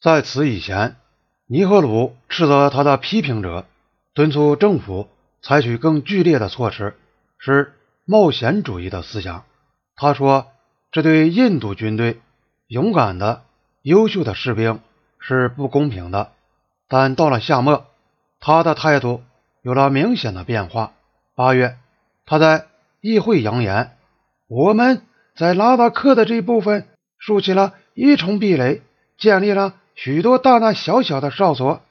在此以前，尼赫鲁斥责他的批评者，敦促政府采取更剧烈的措施，是冒险主义的思想。他说，这对印度军队勇敢的、优秀的士兵是不公平的。但到了夏末，他的态度有了明显的变化。八月，他在议会扬言：“我们在拉达克的这一部分竖起了一重壁垒，建立了。”许多大大小小的哨所，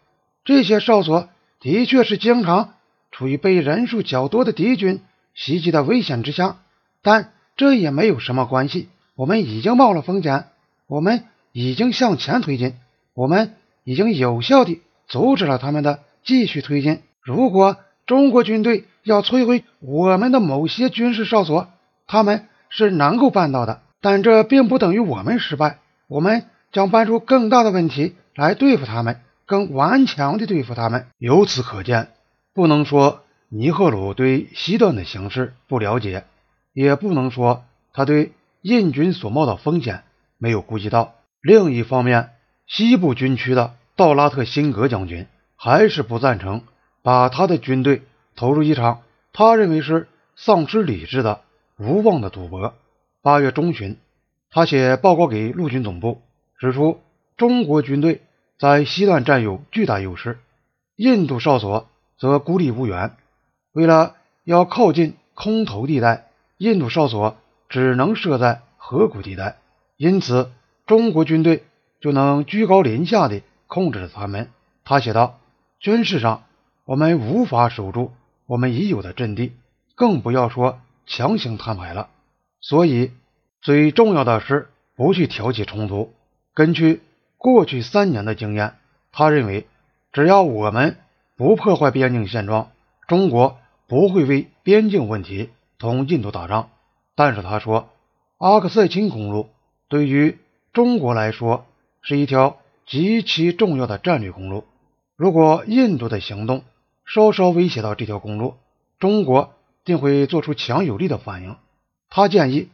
这些哨所的确是经常处于被人数较多的敌军袭击的危险之下，但这也没有什么关系。我们已经冒了风险，我们已经向前推进，我们已经有效地阻止了他们的继续推进。如果中国军队要摧毁我们的某些军事哨所，他们是能够办到的，但这并不等于我们失败。我们。将搬出更大的问题来对付他们，更顽强地对付他们。由此可见，不能说尼赫鲁对西段的形势不了解，也不能说他对印军所冒的风险没有顾及到。另一方面，西部军区的道拉特辛格将军还是不赞成把他的军队投入一场他认为是丧失理智的无望的赌博。八月中旬，他写报告给陆军总部。指出，中国军队在西段占有巨大优势，印度哨所则孤立无援。为了要靠近空投地带，印度哨所只能设在河谷地带，因此中国军队就能居高临下地控制着他们。他写道：“军事上，我们无法守住我们已有的阵地，更不要说强行摊牌了。所以，最重要的是不去挑起冲突。”根据过去三年的经验，他认为，只要我们不破坏边境现状，中国不会为边境问题同印度打仗。但是他说，阿克塞钦公路对于中国来说是一条极其重要的战略公路。如果印度的行动稍稍威胁到这条公路，中国定会做出强有力的反应。他建议，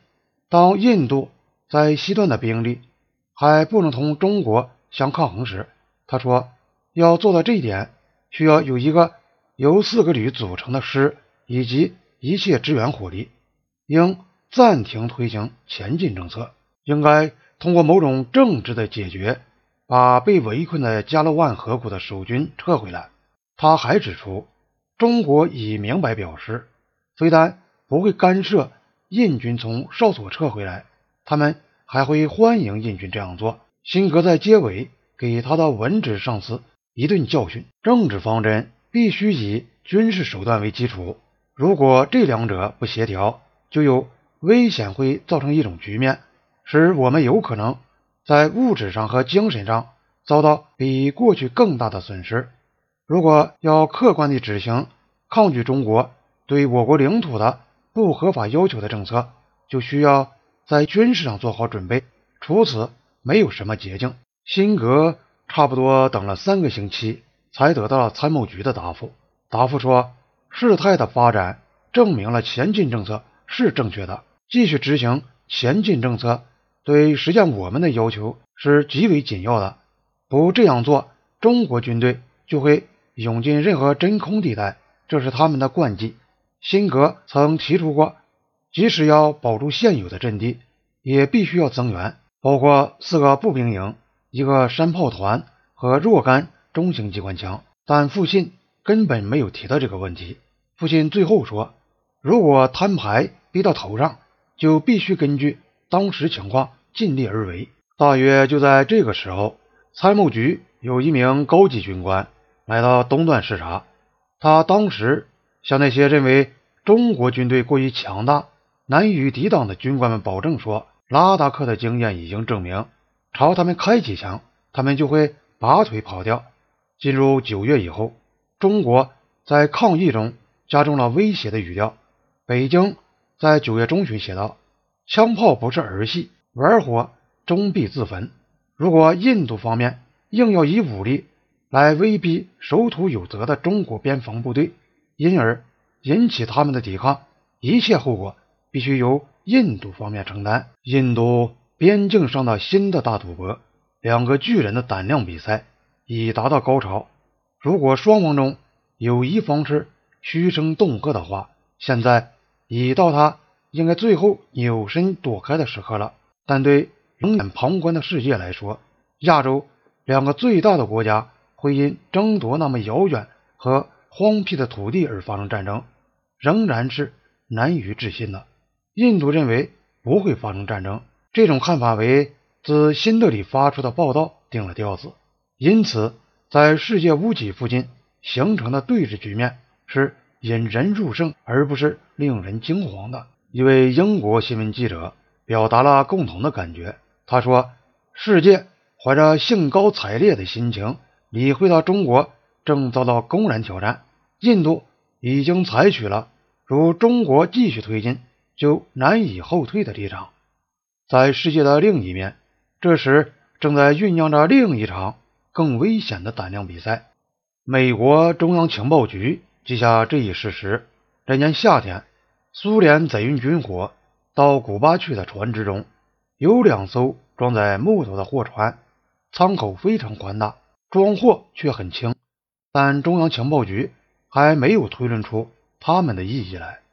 当印度在西段的兵力。还不能同中国相抗衡时，他说要做到这一点，需要有一个由四个旅组成的师以及一切支援火力。应暂停推行前进政策，应该通过某种政治的解决，把被围困的加勒万河谷的守军撤回来。他还指出，中国已明白表示，非但不会干涉印军从哨所撤回来，他们。还会欢迎印军这样做。辛格在结尾给他的文职上司一顿教训：政治方针必须以军事手段为基础，如果这两者不协调，就有危险会造成一种局面，使我们有可能在物质上和精神上遭到比过去更大的损失。如果要客观地执行抗拒中国对我国领土的不合法要求的政策，就需要。在军事上做好准备，除此没有什么捷径。辛格差不多等了三个星期，才得到参谋局的答复。答复说，事态的发展证明了前进政策是正确的，继续执行前进政策对实现我们的要求是极为紧要的。不这样做，中国军队就会涌进任何真空地带，这是他们的惯技。辛格曾提出过。即使要保住现有的阵地，也必须要增援，包括四个步兵营、一个山炮团和若干中型机关枪。但父亲根本没有提到这个问题。父亲最后说：“如果摊牌逼到头上，就必须根据当时情况尽力而为。”大约就在这个时候，参谋局有一名高级军官来到东段视察。他当时向那些认为中国军队过于强大。难以抵挡的军官们保证说：“拉达克的经验已经证明，朝他们开几枪，他们就会拔腿跑掉。”进入九月以后，中国在抗议中加重了威胁的语调。北京在九月中旬写道：“枪炮不是儿戏，玩火终必自焚。如果印度方面硬要以武力来威逼守土有责的中国边防部队，因而引起他们的抵抗，一切后果。”必须由印度方面承担。印度边境上的新的大赌博两个巨人的胆量比赛已达到高潮。如果双方中有一方是嘘声恫吓的话，现在已到他应该最后扭身躲开的时刻了。但对冷眼旁观的世界来说，亚洲两个最大的国家会因争夺那么遥远和荒僻的土地而发生战争，仍然是难于置信的。印度认为不会发生战争，这种看法为自新德里发出的报道定了调子。因此，在世界屋脊附近形成的对峙局面是引人入胜，而不是令人惊惶的。一位英国新闻记者表达了共同的感觉，他说：“世界怀着兴高采烈的心情理会到中国正遭到公然挑战，印度已经采取了如中国继续推进。”就难以后退的立场，在世界的另一面，这时正在酝酿着另一场更危险的胆量比赛。美国中央情报局记下这一事实：这年夏天，苏联载运军火到古巴去的船只中，有两艘装载木头的货船，舱口非常宽大，装货却很轻。但中央情报局还没有推论出他们的意义来。